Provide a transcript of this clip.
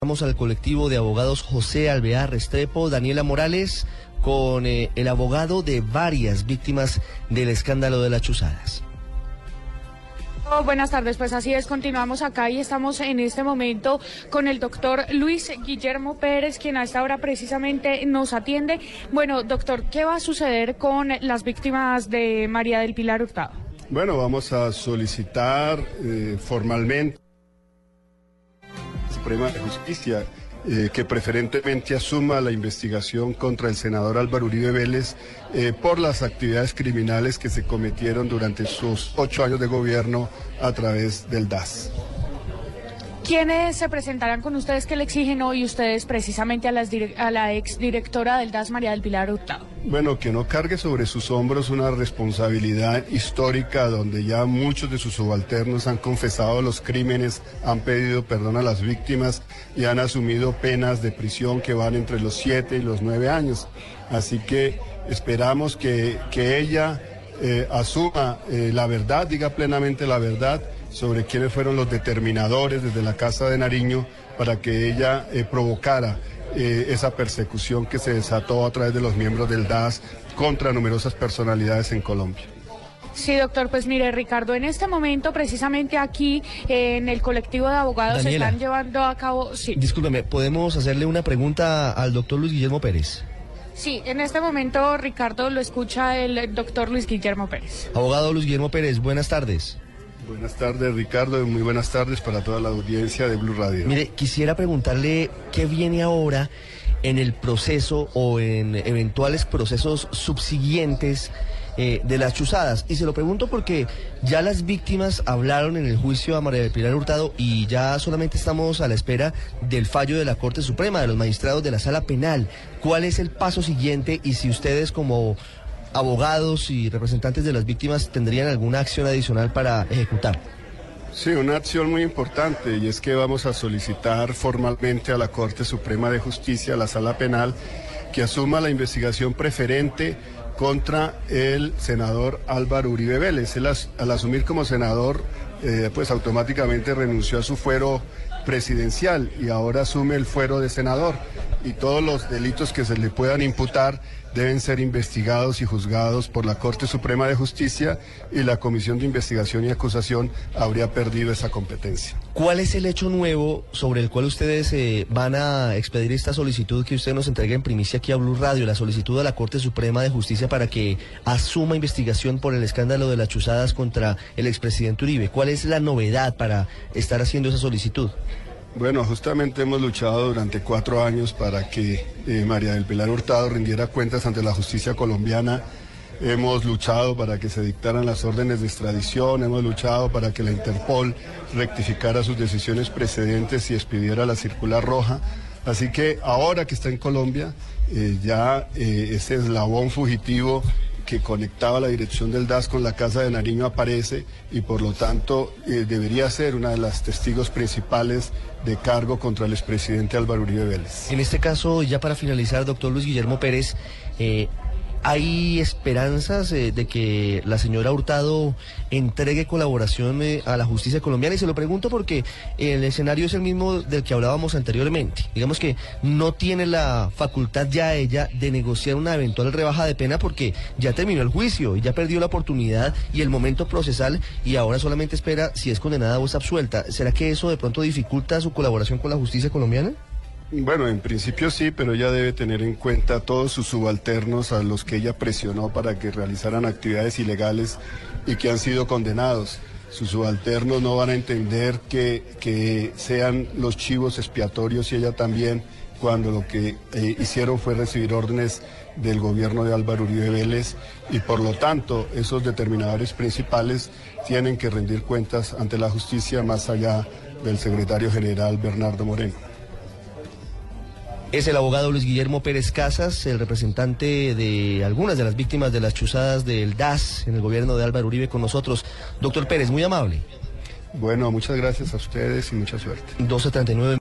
Vamos al colectivo de abogados José Alvear Restrepo, Daniela Morales, con eh, el abogado de varias víctimas del escándalo de las chuzadas. Oh, buenas tardes, pues así es, continuamos acá y estamos en este momento con el doctor Luis Guillermo Pérez, quien a esta hora precisamente nos atiende. Bueno, doctor, ¿qué va a suceder con las víctimas de María del Pilar Hurtado? Bueno, vamos a solicitar eh, formalmente Suprema de Justicia eh, que preferentemente asuma la investigación contra el senador Álvaro Uribe Vélez eh, por las actividades criminales que se cometieron durante sus ocho años de gobierno a través del DAS. ¿Quiénes se presentarán con ustedes que le exigen hoy ustedes precisamente a, las a la exdirectora del DAS, María del Pilar Hurtado? Bueno, que no cargue sobre sus hombros una responsabilidad histórica donde ya muchos de sus subalternos han confesado los crímenes, han pedido perdón a las víctimas y han asumido penas de prisión que van entre los siete y los nueve años. Así que esperamos que, que ella eh, asuma eh, la verdad, diga plenamente la verdad sobre quiénes fueron los determinadores desde la Casa de Nariño para que ella eh, provocara eh, esa persecución que se desató a través de los miembros del DAS contra numerosas personalidades en Colombia. Sí, doctor, pues mire, Ricardo, en este momento, precisamente aquí eh, en el colectivo de abogados se están llevando a cabo. Sí, Discúlpeme, ¿podemos hacerle una pregunta al doctor Luis Guillermo Pérez? sí, en este momento, Ricardo, lo escucha el doctor Luis Guillermo Pérez. Abogado Luis Guillermo Pérez, buenas tardes. Buenas tardes, Ricardo, y muy buenas tardes para toda la audiencia de Blue Radio. Mire, quisiera preguntarle qué viene ahora en el proceso o en eventuales procesos subsiguientes eh, de las chuzadas. Y se lo pregunto porque ya las víctimas hablaron en el juicio a María del Pilar Hurtado y ya solamente estamos a la espera del fallo de la Corte Suprema, de los magistrados de la Sala Penal. ¿Cuál es el paso siguiente y si ustedes como abogados y representantes de las víctimas tendrían alguna acción adicional para ejecutar? Sí, una acción muy importante y es que vamos a solicitar formalmente a la Corte Suprema de Justicia, a la Sala Penal, que asuma la investigación preferente contra el senador Álvaro Uribe Vélez. Él al asumir como senador, eh, pues automáticamente renunció a su fuero presidencial y ahora asume el fuero de senador y todos los delitos que se le puedan imputar deben ser investigados y juzgados por la Corte Suprema de Justicia y la Comisión de Investigación y Acusación habría perdido esa competencia. ¿Cuál es el hecho nuevo sobre el cual ustedes eh, van a expedir esta solicitud que usted nos entrega en primicia aquí a Blue Radio, la solicitud a la Corte Suprema de Justicia para que asuma investigación por el escándalo de las chuzadas contra el expresidente Uribe? ¿Cuál es la novedad para estar haciendo esa solicitud? Bueno, justamente hemos luchado durante cuatro años para que eh, María del Pilar Hurtado rindiera cuentas ante la justicia colombiana. Hemos luchado para que se dictaran las órdenes de extradición, hemos luchado para que la Interpol rectificara sus decisiones precedentes y expidiera la circular roja. Así que ahora que está en Colombia, eh, ya eh, ese eslabón fugitivo que conectaba la dirección del DAS con la Casa de Nariño aparece y por lo tanto eh, debería ser una de las testigos principales de cargo contra el expresidente Álvaro Uribe Vélez. En este caso, ya para finalizar, doctor Luis Guillermo Pérez, eh, ¿hay esperanzas eh, de que la señora Hurtado entregue colaboración eh, a la justicia colombiana? Y se lo pregunto porque el escenario es el mismo del que hablábamos anteriormente. Digamos que no tiene la facultad ya ella de negociar una eventual rebaja de pena porque ya terminó el juicio y ya perdió la oportunidad y el momento procesal y ahora solamente espera si es condenada o es absuelta. ¿Será que eso de pronto dificulta su colaboración con la justicia colombiana? Bueno, en principio sí, pero ella debe tener en cuenta todos sus subalternos a los que ella presionó para que realizaran actividades ilegales y que han sido condenados. Sus subalternos no van a entender que, que sean los chivos expiatorios y ella también cuando lo que eh, hicieron fue recibir órdenes del gobierno de Álvaro Uribe Vélez y por lo tanto esos determinadores principales tienen que rendir cuentas ante la justicia más allá del secretario general Bernardo Moreno. Es el abogado Luis Guillermo Pérez Casas, el representante de algunas de las víctimas de las chuzadas del DAS en el gobierno de Álvaro Uribe con nosotros. Doctor Pérez, muy amable. Bueno, muchas gracias a ustedes y mucha suerte. 1239.